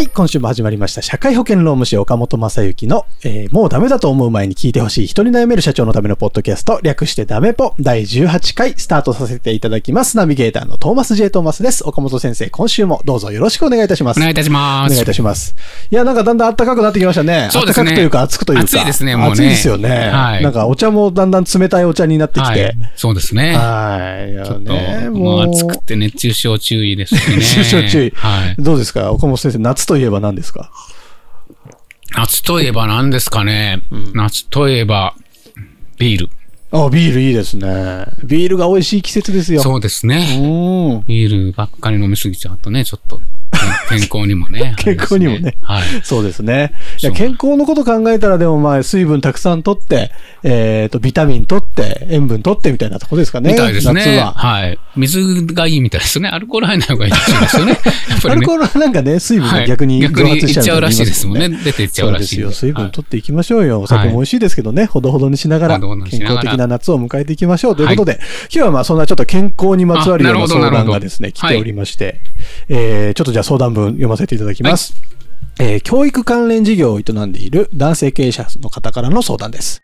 はい、今週も始まりました。社会保険労務士岡本正幸の、えー、もうダメだと思う前に聞いてほしい人に悩める社長のためのポッドキャスト、略してダメポ第18回スタートさせていただきます。ナビゲーターのトーマス J トーマスです。岡本先生、今週もどうぞよろしくお願いいたします。お願いいたします。お願いいたします。いや、なんかだんだん暖かくなってきましたね。そうですね。暖かくというか暑くというか。暑いですね、もうね。暑いですよね。はい。なんかお茶もだんだん冷たいお茶になってきて。はい、そうですね。はい。ちょっと、もう暑くて熱中症注意ですね。熱中症注意。はい。どうですか？岡本先生、夏といえば何ですか？か夏といえば何ですかね、うん、夏といえば、ビール。あ、ビールいいですね。ビールが美味しい季節ですよ。そうですね。ビールばっかり飲みすぎちゃうとね、ちょっと健康にもね。健康にもね。はい。そうですね。いや、健康のこと考えたら、でもまあ、水分たくさん取って、えっ、ー、と、ビタミン取って、塩分取ってみたいなとこですかね。みたいですね。夏は。はい。水がいいみたいですね。アルコール入らない方がいいですよね。ねアルコールはなんかね、水分が逆に逆にいっちゃうらしいですもんね。出ていっちゃうらしい。そうですよ。水分取っていきましょうよ。お酒も美味しいですけどね、ほどほどにしながら、健康的な夏を迎えていきましょう。ということで、今日はまあ、そんなちょっと健康にまつわるような相談がですね、来ておりまして、えー、ちょっとじゃあ相談文読ませていただきます。はい、えー、教育関連事業を営んでいる男性経営者の方からの相談です。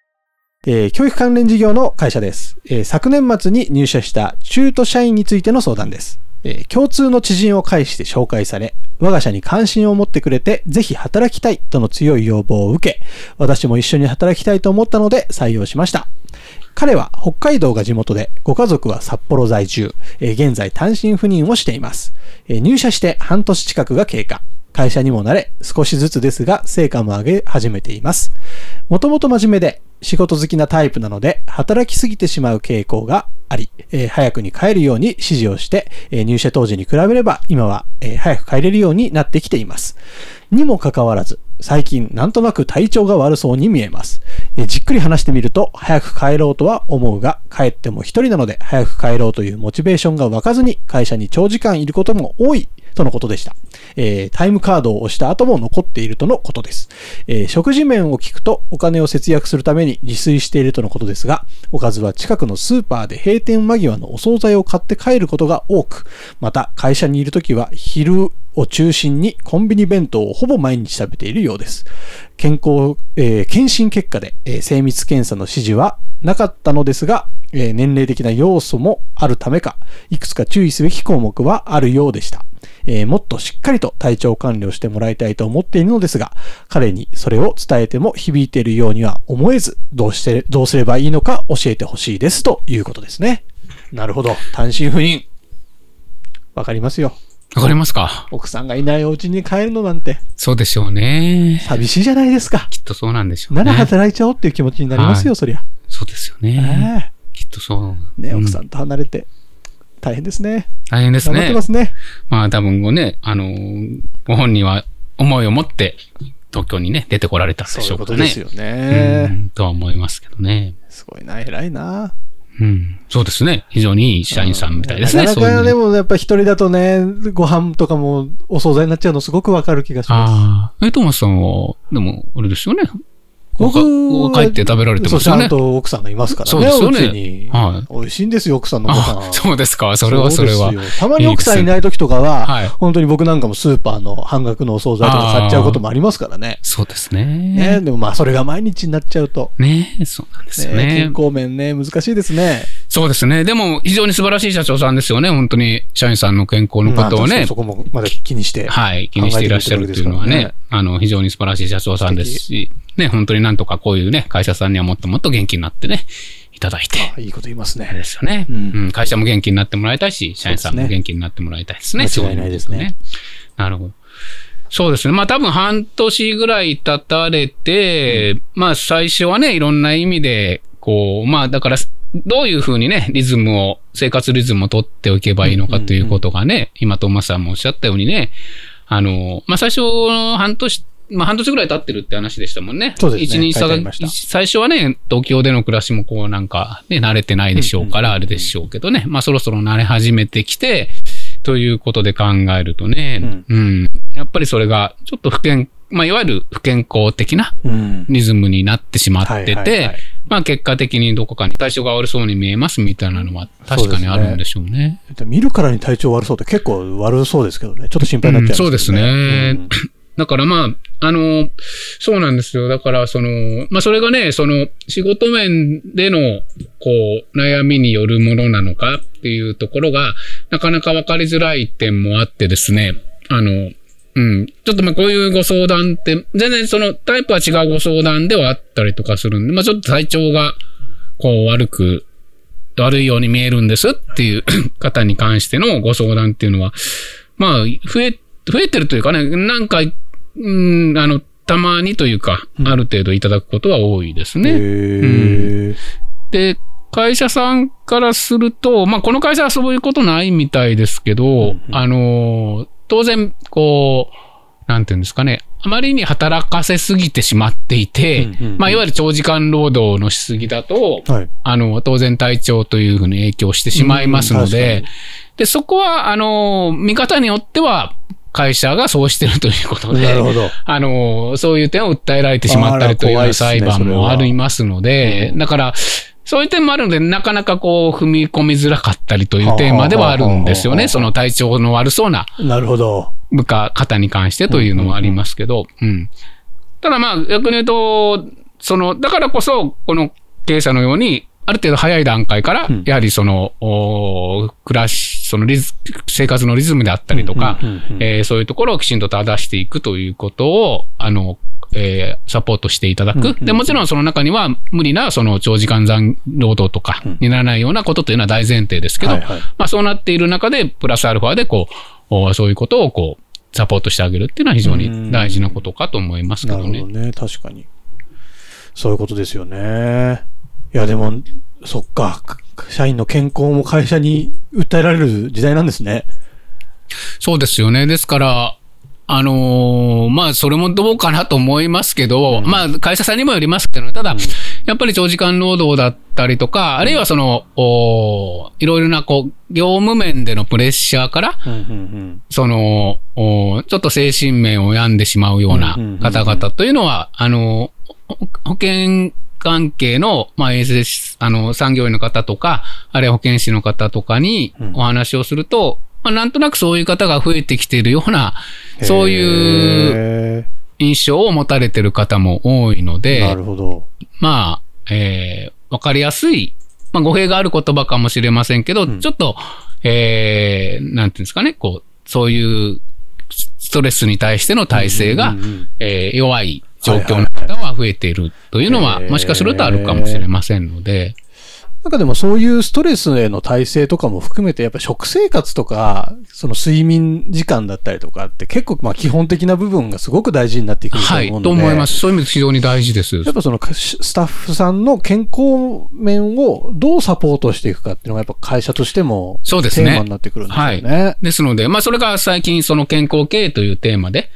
えー、教育関連事業の会社です、えー、昨年末に入社した中途社員についての相談です。えー、共通の知人を介して紹介され、我が社に関心を持ってくれて、ぜひ働きたいとの強い要望を受け、私も一緒に働きたいと思ったので採用しました。彼は北海道が地元で、ご家族は札幌在住、えー、現在単身赴任をしています、えー、入社して半年近くが経過。会社にも慣れ、少しずつですが成果も上げ始めています。もともと真面目で、仕事好きなタイプなので、働きすぎてしまう傾向があり、えー、早くに帰るように指示をして、えー、入社当時に比べれば今は、えー、早く帰れるようになってきています。にもかかわらず、最近なんとなく体調が悪そうに見えます。えじっくり話してみると、早く帰ろうとは思うが、帰っても一人なので、早く帰ろうというモチベーションが湧かずに、会社に長時間いることも多いとのことでした。えー、タイムカードを押した後も残っているとのことです。えー、食事面を聞くとお金を節約するために自炊しているとのことですが、おかずは近くのスーパーで閉店間際のお惣菜を買って帰ることが多く、また会社にいるときは昼を中心にコンビニ弁当をほぼ毎日食べているようです。健康、えー、検診結果で、えー、精密検査の指示はなかったのですが、えー、年齢的な要素もあるためか、いくつか注意すべき項目はあるようでした。えー、もっとしっかりと体調管理をしてもらいたいと思っているのですが、彼にそれを伝えても響いているようには思えず、どうして、どうすればいいのか教えてほしいですということですね。なるほど。単身赴任。わかりますよ。わかりますか？奥さんがいないお家に帰るのなんて。そうでしょうね。寂しいじゃないですか。きっとそうなんでしょうね。なら働いちゃおうっていう気持ちになりますよ、はい、そりゃ。そうですよね。きっとそう。ね、奥さんと離れて。大変ですね。大変ですね。頑張ってますね。まあ多分ね、あのご本人は思いを持って東京にね、出てこられたんでしょうかね。そういうことですよね。とは思いますけどね。すごいな、偉いな。うん。そうですね。非常にいい社員さんみたいですね。なかなかでもやっぱ一人だとね、ご飯とかもお惣菜になっちゃうのすごくわかる気がします。ああ。え、トーマスさんは、でも、あれですよね。僕は帰って食べられてますよね。そう、ちゃんと奥さんがいますからね。そうですよね。はい。美味しいんですよ、奥さんのご飯。そうですか。それはそれは。たまに奥さんいない時とかは、はい、本当に僕なんかもスーパーの半額のお惣菜とか買っちゃうこともありますからね。そうですね。ねでもまあ、それが毎日になっちゃうと。ねそうなんですよね。健康面ね、難しいですね。そうですね。でも、非常に素晴らしい社長さんですよね。本当に、社員さんの健康のことをね。そこもまだ気にして。はい。気にしていらっしゃるっていうのはね、あの、非常に素晴らしい社長さんですし、ね、本当になんとかこういうね、会社さんにはもっともっと元気になってね、いただいて。いいこと言いますね。ですよね、うん、うん。会社も元気になってもらいたいし、社員さんも元気になってもらいたいですね。間違いないですね。なるほど。そうですね。まあ多分半年ぐらい経たれて、うん、まあ最初はね、いろんな意味で、こう、まあだから、どういうふうにね、リズムを、生活リズムを取っておけばいいのかということがね、うんうんうん、今トーマスさんもおっしゃったようにね、あの、まあ最初の半年まあ半年ぐらい経ってるって話でしたもんね。そうですね。一日最初はね、東京での暮らしもこうなんかね、慣れてないでしょうから、あれでしょうけどね。まあそろそろ慣れ始めてきて、ということで考えるとね、うん、うん、やっぱりそれがちょっと不健、まあいわゆる不健康的なリズムになってしまってて、まあ結果的にどこかに体調が悪そうに見えますみたいなのは確かにあるんでしょうね。うね見るからに体調悪そうって結構悪そうですけどね。ちょっと心配になっちゃう、ねうん、そうですね。うん だからまあ、あの、そうなんですよ。だからその、まあそれがね、その仕事面での、こう、悩みによるものなのかっていうところが、なかなか分かりづらい点もあってですね、あの、うん。ちょっとまあこういうご相談って、全然そのタイプは違うご相談ではあったりとかするんで、まあちょっと体調が、こう悪く、悪いように見えるんですっていう 方に関してのご相談っていうのは、まあ、増え、増えてるというかね、なんかうん、あの、たまにというか、ある程度いただくことは多いですね。うん、で、会社さんからすると、まあ、この会社はそういうことないみたいですけど、うん、あの、当然、こう、なんていうんですかね、あまりに働かせすぎてしまっていて、まあ、いわゆる長時間労働のしすぎだと、はい、あの、当然体調というふうに影響してしまいますので、で、そこは、あの、見方によっては、会社がそうしてるということで、なるほど。あの、そういう点を訴えられてしまったりという裁判もありますので、だから、そういう点もあるので、なかなかこう、踏み込みづらかったりというテーマではあるんですよね。その体調の悪そうな。なるほど。部下、方に関してというのもありますけど、うん。ただまあ、逆に言うと、その、だからこそ、この経営者のように、ある程度早い段階から、やはりその、お暮らし、そのリズ、生活のリズムであったりとか、えそういうところをきちんと正していくということを、あの、えー、サポートしていただく。で、もちろんその中には無理なその長時間残労働とかにならないようなことというのは大前提ですけど、はいはい、まあそうなっている中で、プラスアルファでこう、そういうことをこう、サポートしてあげるっていうのは非常に大事なことかと思いますけどね。なるほどね。確かに。そういうことですよね。いや、でも、そっか。社員の健康も会社に訴えられる時代なんですね。そうですよね。ですから、あのー、まあ、それもどうかなと思いますけど、うん、まあ、会社さんにもよりますけど、ただ、うん、やっぱり長時間労働だったりとか、あるいはその、おいろいろな、こう、業務面でのプレッシャーから、うんうんうん、そのお、ちょっと精神面を病んでしまうような方々というのは、あの、保険関係の、まあ、衛生、あの、産業医の方とか、あるいは保健師の方とかにお話をすると、うん、まあ、なんとなくそういう方が増えてきているような、そういう印象を持たれている方も多いので、なるほど。まあ、えー、わかりやすい、まあ、語弊がある言葉かもしれませんけど、うん、ちょっと、えー、なんていうんですかね、こう、そういうストレスに対しての体制が、え弱い状況の方は増えているというのは、もしかするとあるかもしれませんので。なんかでもそういうストレスへの耐性とかも含めて、やっぱ食生活とか、その睡眠時間だったりとかって結構まあ基本的な部分がすごく大事になってくると思うので。はい、と思います。そういう意味で非常に大事です。やっぱそのスタッフさんの健康面をどうサポートしていくかっていうのがやっぱ会社としてもテーマになってくるんですよね。はい。ですので、まあそれが最近その健康経営というテーマで、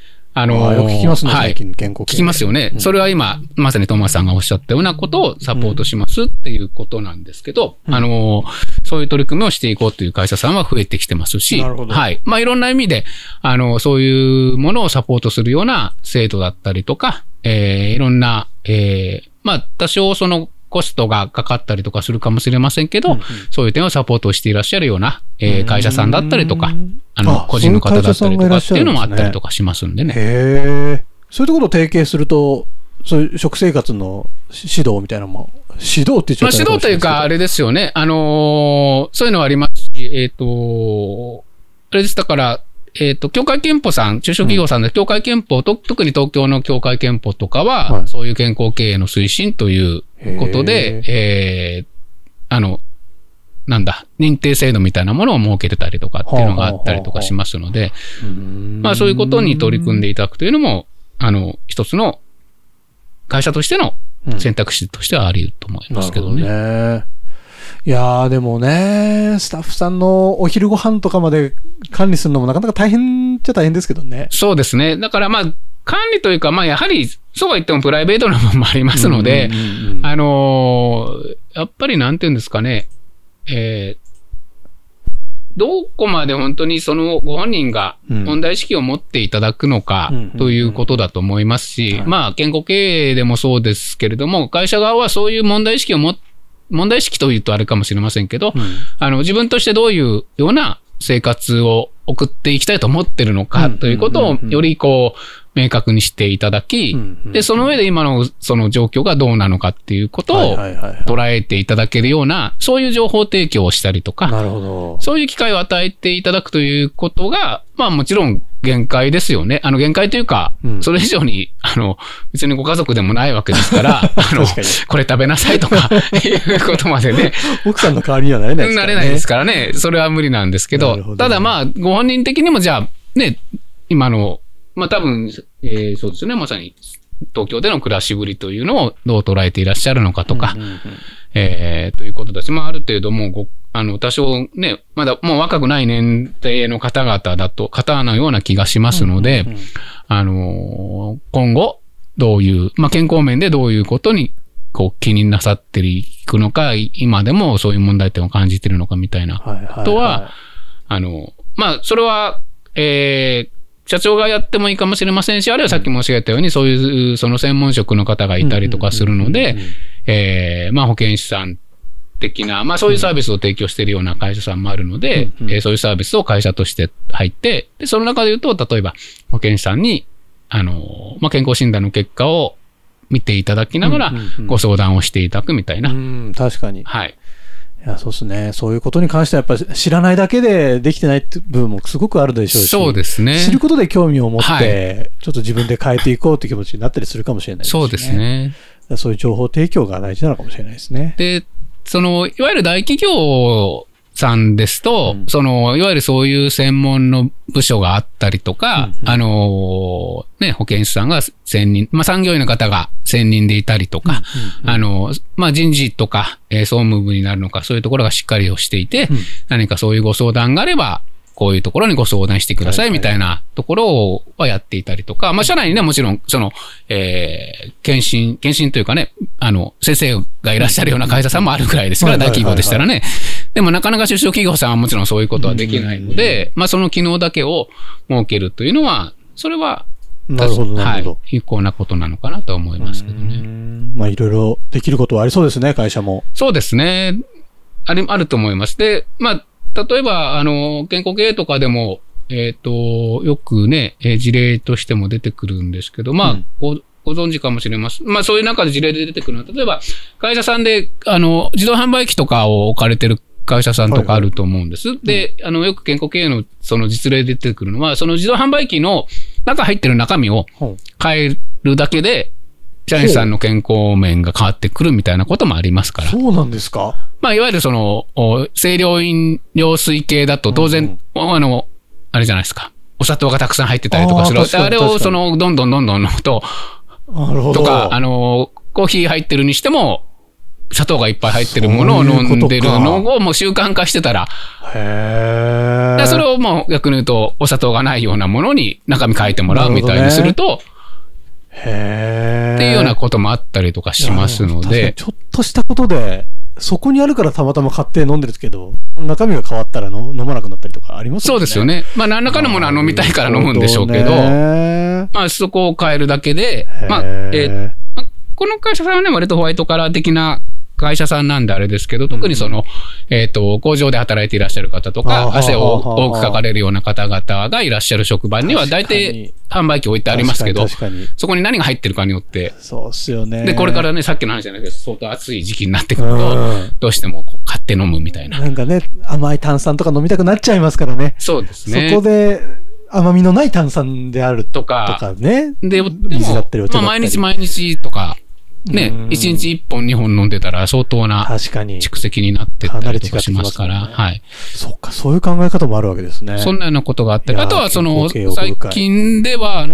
あのー、よく聞きますね、はい、最近健康聞きますよね、うん、それは今、まさにトーマスさんがおっしゃったようなことをサポートしますっていうことなんですけど、うん、あのー、そういう取り組みをしていこうという会社さんは増えてきてますし、はい。まあ、いろんな意味で、あのー、そういうものをサポートするような制度だったりとか、えー、いろんな、えー、まあ、多少そのコストがかかったりとかするかもしれませんけど、うんうん、そういう点をサポートしていらっしゃるような、えー、会社さんだったりとか、あの、個人の方だったりとかっていうのもあったりとかしますんでね。へそういうところと提携すると、そういう食生活の指導みたいなのも、指導って言っちゃったまあ、指導というか、あれですよね。あのー、そういうのはありますし、えっ、ー、と、あれです、だから、えっ、ー、と、協会憲法さん、中小企業さんで、協会憲法と、特に東京の協会憲法とかは、はい、そういう健康経営の推進ということで、えー、あの、なんだ、認定制度みたいなものを設けてたりとかっていうのがあったりとかしますので、まあそういうことに取り組んでいただくというのも、あの、一つの会社としての選択肢としてはあり得ると思いますけどね。うんねいやーでもね、スタッフさんのお昼ご飯とかまで管理するのもなかなか大変っちゃ大変ですけどね。そうですね。だからまあ、管理というか、まあやはり、そうは言ってもプライベートな部分もありますので、あのー、やっぱりなんていうんですかね、えー、どこまで本当にそのご本人が問題意識を持っていただくのかということだと思いますし、まあ、健康経営でもそうですけれども、会社側はそういう問題意識を持って、問題意識というとあれかもしれませんけど、あの、自分としてどういうような生活を送っていきたいと思ってるのかということを、よりこう、明確にしていただき、で、その上で今のその状況がどうなのかっていうことを捉えていただけるような、そういう情報提供をしたりとか、なるほどそういう機会を与えていただくということが、まあもちろん限界ですよね。あの限界というか、それ以上に、あの、別にご家族でもないわけですから、あの、これ食べなさいとか、いうことまでね。奥さんの代わりにはなれないですからね。なれないですからね。それは無理なんですけど、どただまあ、ご本人的にもじゃあ、ね、今のまあ多分、えー、そうですね、まさに東京での暮らしぶりというのをどう捉えていらっしゃるのかとか、えー、ということだし、まあある程度もうご、あの、多少ね、まだもう若くない年齢の方々だと、方のような気がしますので、あのー、今後、どういう、まあ健康面でどういうことにこう気になさっていくのか、今でもそういう問題点を感じているのかみたいなことは、あの、まあ、それは、えー、社長がやってもいいかもしれませんし、あるいはさっき申し上げたように、そういう、その専門職の方がいたりとかするので、えー、まあ保健師さん的な、まあそういうサービスを提供しているような会社さんもあるので、えー、そういうサービスを会社として入って、で、その中で言うと、例えば保健師さんに、あの、まあ健康診断の結果を見ていただきながら、ご相談をしていただくみたいな。うん、確かに。はい。いや、そうですね。そういうことに関してはやっぱり知らないだけでできてないって部分もすごくあるでしょうし。そうですね。知ることで興味を持って、はい、ちょっと自分で変えていこうという気持ちになったりするかもしれないですね。そうですね。そういう情報提供が大事なのかもしれないですね。で、その、いわゆる大企業さんですと、うん、その、いわゆるそういう専門の部署があったりとか、うんうん、あの、ね、保健師さんが1000人、まあ産業医の方が1000人でいたりとか、うんうん、あの、まあ人事とか、えー、総務部になるのか、そういうところがしっかりをしていて、うん、何かそういうご相談があれば、こういうところにご相談してくださいみたいなところはやっていたりとか、まあ社内にね、もちろん、その、えー、検診、検診というかね、あの、先生がいらっしゃるような会社さんもあるくらいですから、大企業でしたらね。でもなかなか出所企業さんはもちろんそういうことはできないので、まあその機能だけを設けるというのは、それは、なるほど、なるほど。有効なことなのかなと思いますけどね。まあいろいろできることはありそうですね、会社も。そうですね。あり、あると思います。で、まあ、例えば、あの、健康経営とかでも、えっ、ー、と、よくね、えー、事例としても出てくるんですけど、まあ、うん、ご、ご存知かもしれません。まあ、そういう中で事例で出てくるのは、例えば、会社さんで、あの、自動販売機とかを置かれてる会社さんとかあると思うんです。はいはい、で、あの、よく健康経営のその実例で出てくるのは、その自動販売機の中入ってる中身を変えるだけで、社員さんの健康面が変わってくるみたいなこともありますから。そうなんですかまあ、いわゆるその、清涼飲料水系だと当然、うん、あの、あれじゃないですか。お砂糖がたくさん入ってたりとかする。あれをその、どんどんどんどん飲むと、なるほど。とか、あの、コーヒー入ってるにしても、砂糖がいっぱい入ってるものを飲んでるのをもう習慣化してたら、へそれをもう逆に言うと、お砂糖がないようなものに中身変えてもらうみたいにすると、へっていうようなこともあったりとかしますので。ちょっとしたことで、そこにあるからたまたま買って飲んでるけど、中身が変わったら飲まなくなったりとかありますよね。そうですよね。まあ何らかのものは飲みたいから飲むんでしょうけど、まあそこを変えるだけで、まあ、えー、この会社さんはね、割とホワイトカラー的な会社さんなんであれですけど、特にその、えっ、と、工場で働いていらっしゃる方とか、汗を多くかかれるような方々がいらっしゃる職場には、大体販売機置いてありますけど、そこに何が入ってるかによって、そうっすよね。で、これからね、さっきの話じゃないけど、相当暑い時期になってくると、どうしてもこう買って飲むみたいな。なんかね、甘い炭酸とか飲みたくなっちゃいますからね。そうですね。そこで、甘みのない炭酸であるとか、とかね。で、でも、まあ、毎日毎日とか、ね、1日1本2本飲んでたら相当な蓄積になってったりとかしますから、ね、はい。そっか、そういう考え方もあるわけですね。そんなようなことがあったり、あとはその、最近では、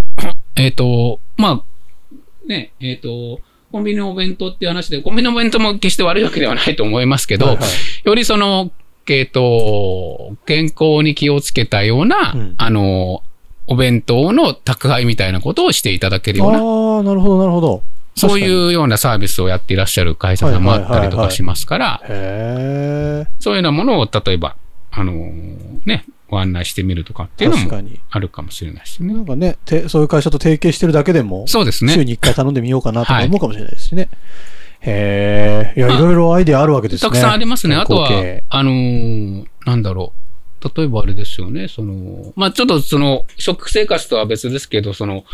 えっ、ー、と、まあ、ね、えっ、ー、と、コンビニのお弁当っていう話で、コンビニのお弁当も決して悪いわけではないと思いますけど、はいはい、よりその、えっ、ー、と、健康に気をつけたような、うん、あの、お弁当の宅配みたいなことをしていただけるような。ああ、なるほど、なるほど。そういうようなサービスをやっていらっしゃる会社さんもあったりとかしますから、そういうようなものを、例えば、あのー、ね、ご案内してみるとかっていうのもあるかもしれないですね。なんかね、そういう会社と提携してるだけでも、そうですね。週に1回頼んでみようかなとか思うかもしれないですね。はい、へえ、いや、いろいろアイデアあるわけですね。たくさんありますね。あとは、あのー、なんだろう。例えばあれですよね、その、まあちょっとその、食生活とは別ですけど、その、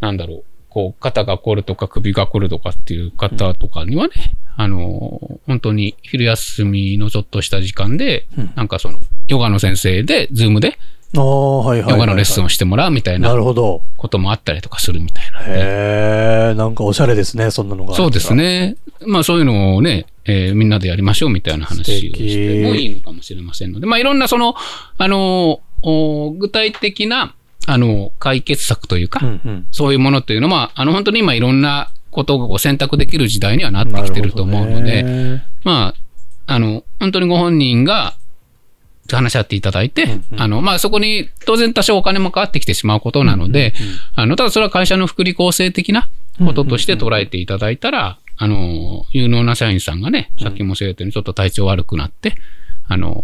なんだろう。こう、肩が凝るとか首が凝るとかっていう方とかにはね、うん、あの、本当に昼休みのちょっとした時間で、うん、なんかその、ヨガの先生で、ズームで、ヨガのレッスンをしてもらうみたいな、なるほど。こともあったりとかするみたいな、へえ、なんかおしゃれですね、そんなのが。そうですね。まあそういうのをね、えー、みんなでやりましょうみたいな話をしてもいいのかもしれませんので、まあいろんなその、あの、具体的な、あの、解決策というか、うんうん、そういうものというのは、あの、本当に今いろんなことを選択できる時代にはなってきてると思うので、まあ、あの、本当にご本人が話し合っていただいて、うんうん、あの、まあ、そこに当然多少お金もかかってきてしまうことなので、うんうんうん、あの、ただそれは会社の福利厚生的なこととして捉えていただいたら、あの、有能な社員さんがね、さっきもおっしゃったようにちょっと体調悪くなって、あの、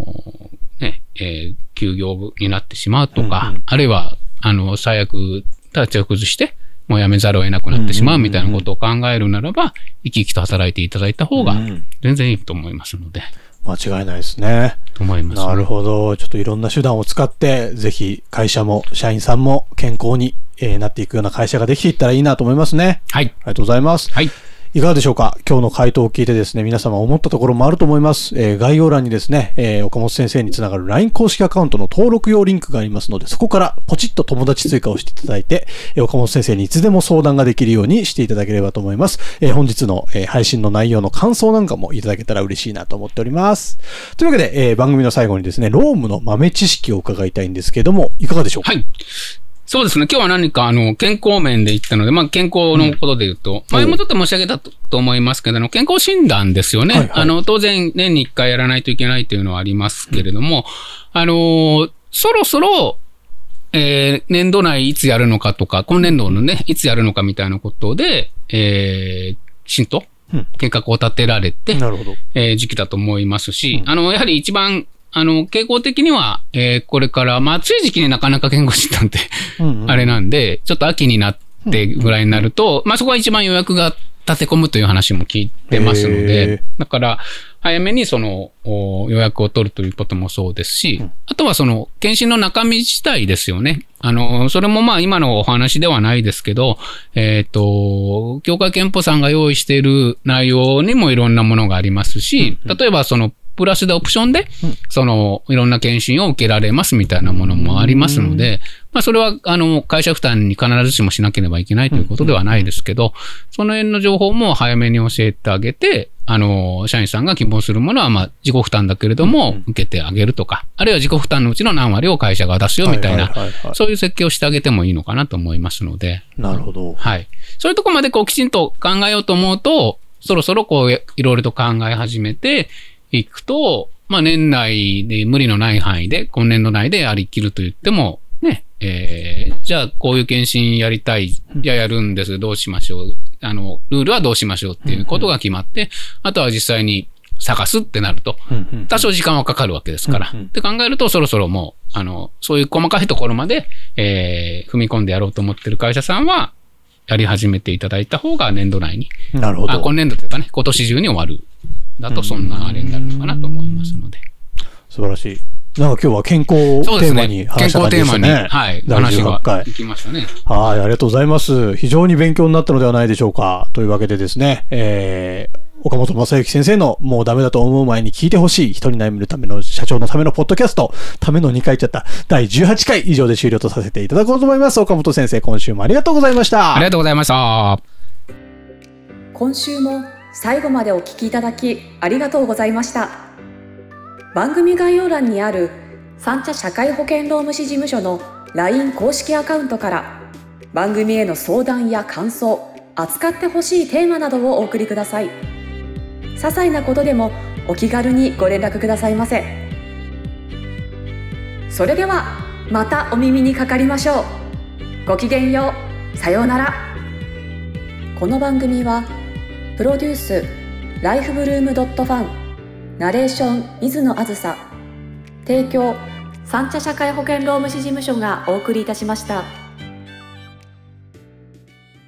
ね、えー、休業になってしまうとか、うんうん、あるいはあの、最悪、体調を崩して、もう辞めざるを得なくなってしまうみたいなことを考えるならば、生き生きと働いていただいた方が、全然いいと思いますので。間違いないですね。と思います、ね、なるほど。ちょっといろんな手段を使って、ぜひ会社も社員さんも健康に、えー、なっていくような会社ができていったらいいなと思いますね。はい。ありがとうございます。はい。いかがでしょうか？今日の回答を聞いてですね、皆様思ったところもあると思います。えー、概要欄にですね、えー、岡本先生につながる LINE 公式アカウントの登録用リンクがありますので、そこからポチッと友達追加をしていただいて、えー、岡本先生にいつでも相談ができるようにしていただければと思います。え、本日の、え、配信の内容の感想なんかもいただけたら嬉しいなと思っております。というわけで、え、番組の最後にですね、ロームの豆知識を伺いたいんですけども、いかがでしょうか？はい。そうですね。今日は何か、あの、健康面で言ったので、まあ、健康のことで言うと、うん、前もちょっと申し上げたと思いますけど、あの、健康診断ですよね。はいはい、あの、当然、年に1回やらないといけないというのはありますけれども、うん、あの、そろそろ、えー、年度内いつやるのかとか、今年度のね、いつやるのかみたいなことで、えー、浸透計画を立てられて、なるほど。えー、時期だと思いますし、うん、あの、やはり一番あの、傾向的には、えー、これから、まあ、暑い時期になかなか健康診断って あれなんで、ちょっと秋になってぐらいになると、まあ、そこが一番予約が立て込むという話も聞いてますので、だから、早めにその予約を取るということもそうですし、あとはその検診の中身自体ですよね。あの、それもまあ今のお話ではないですけど、えっ、ー、と、協会憲法さんが用意している内容にもいろんなものがありますし、例えばそのプラスでオプションで、その、いろんな検診を受けられますみたいなものもありますので、まあ、それは、あの、会社負担に必ずしもしなければいけないということではないですけど、その辺の情報も早めに教えてあげて、あの、社員さんが希望するものは、まあ、自己負担だけれども、受けてあげるとか、あるいは自己負担のうちの何割を会社が出すよみたいな、そういう設計をしてあげてもいいのかなと思いますので。なるほど。はい。そういうとこまでこう、きちんと考えようと思うと、そろそろこう、いろいろと考え始めて、いくと、まあ年内で無理のない範囲で、今年度内でやりきると言っても、ね、えー、じゃあこういう検診やりたい、いややるんです、どうしましょう。あの、ルールはどうしましょうっていうことが決まって、あとは実際に探すってなると、多少時間はかかるわけですから。って考えると、そろそろもう、あの、そういう細かいところまで、えー、踏み込んでやろうと思ってる会社さんは、やり始めていただいた方が年度内に。なるほど。あ今年度というかね、今年中に終わるだとそんなあれになるのかなと思いますので。素晴らしい。なんか今日は健康テーマに話した感じでしたね。ねはい。第18回。きましたね。はい、ありがとうございます。非常に勉強になったのではないでしょうか。というわけでですね、えー、岡本正幸先生のもうダメだと思う前に聞いてほしい人に悩めるための社長のためのポッドキャスト、ための2回言っちゃった第18回以上で終了とさせていただこうと思います。岡本先生、今週もありがとうございました。ありがとうございました。今週も最後までお聞きいただきありがとうございました。番組概要欄にある三茶社会保険労務士事務所の LINE 公式アカウントから番組への相談や感想扱ってほしいテーマなどをお送りください。些細なことでもお気軽にご連絡くださいませ。それではまたお耳にかかりましょう。ごきげんよう。さようなら。この番組はプロデュースライフブルームドットファンナレーション水野あずさ提供三茶社会保険労務士事務所がお送りいたしました。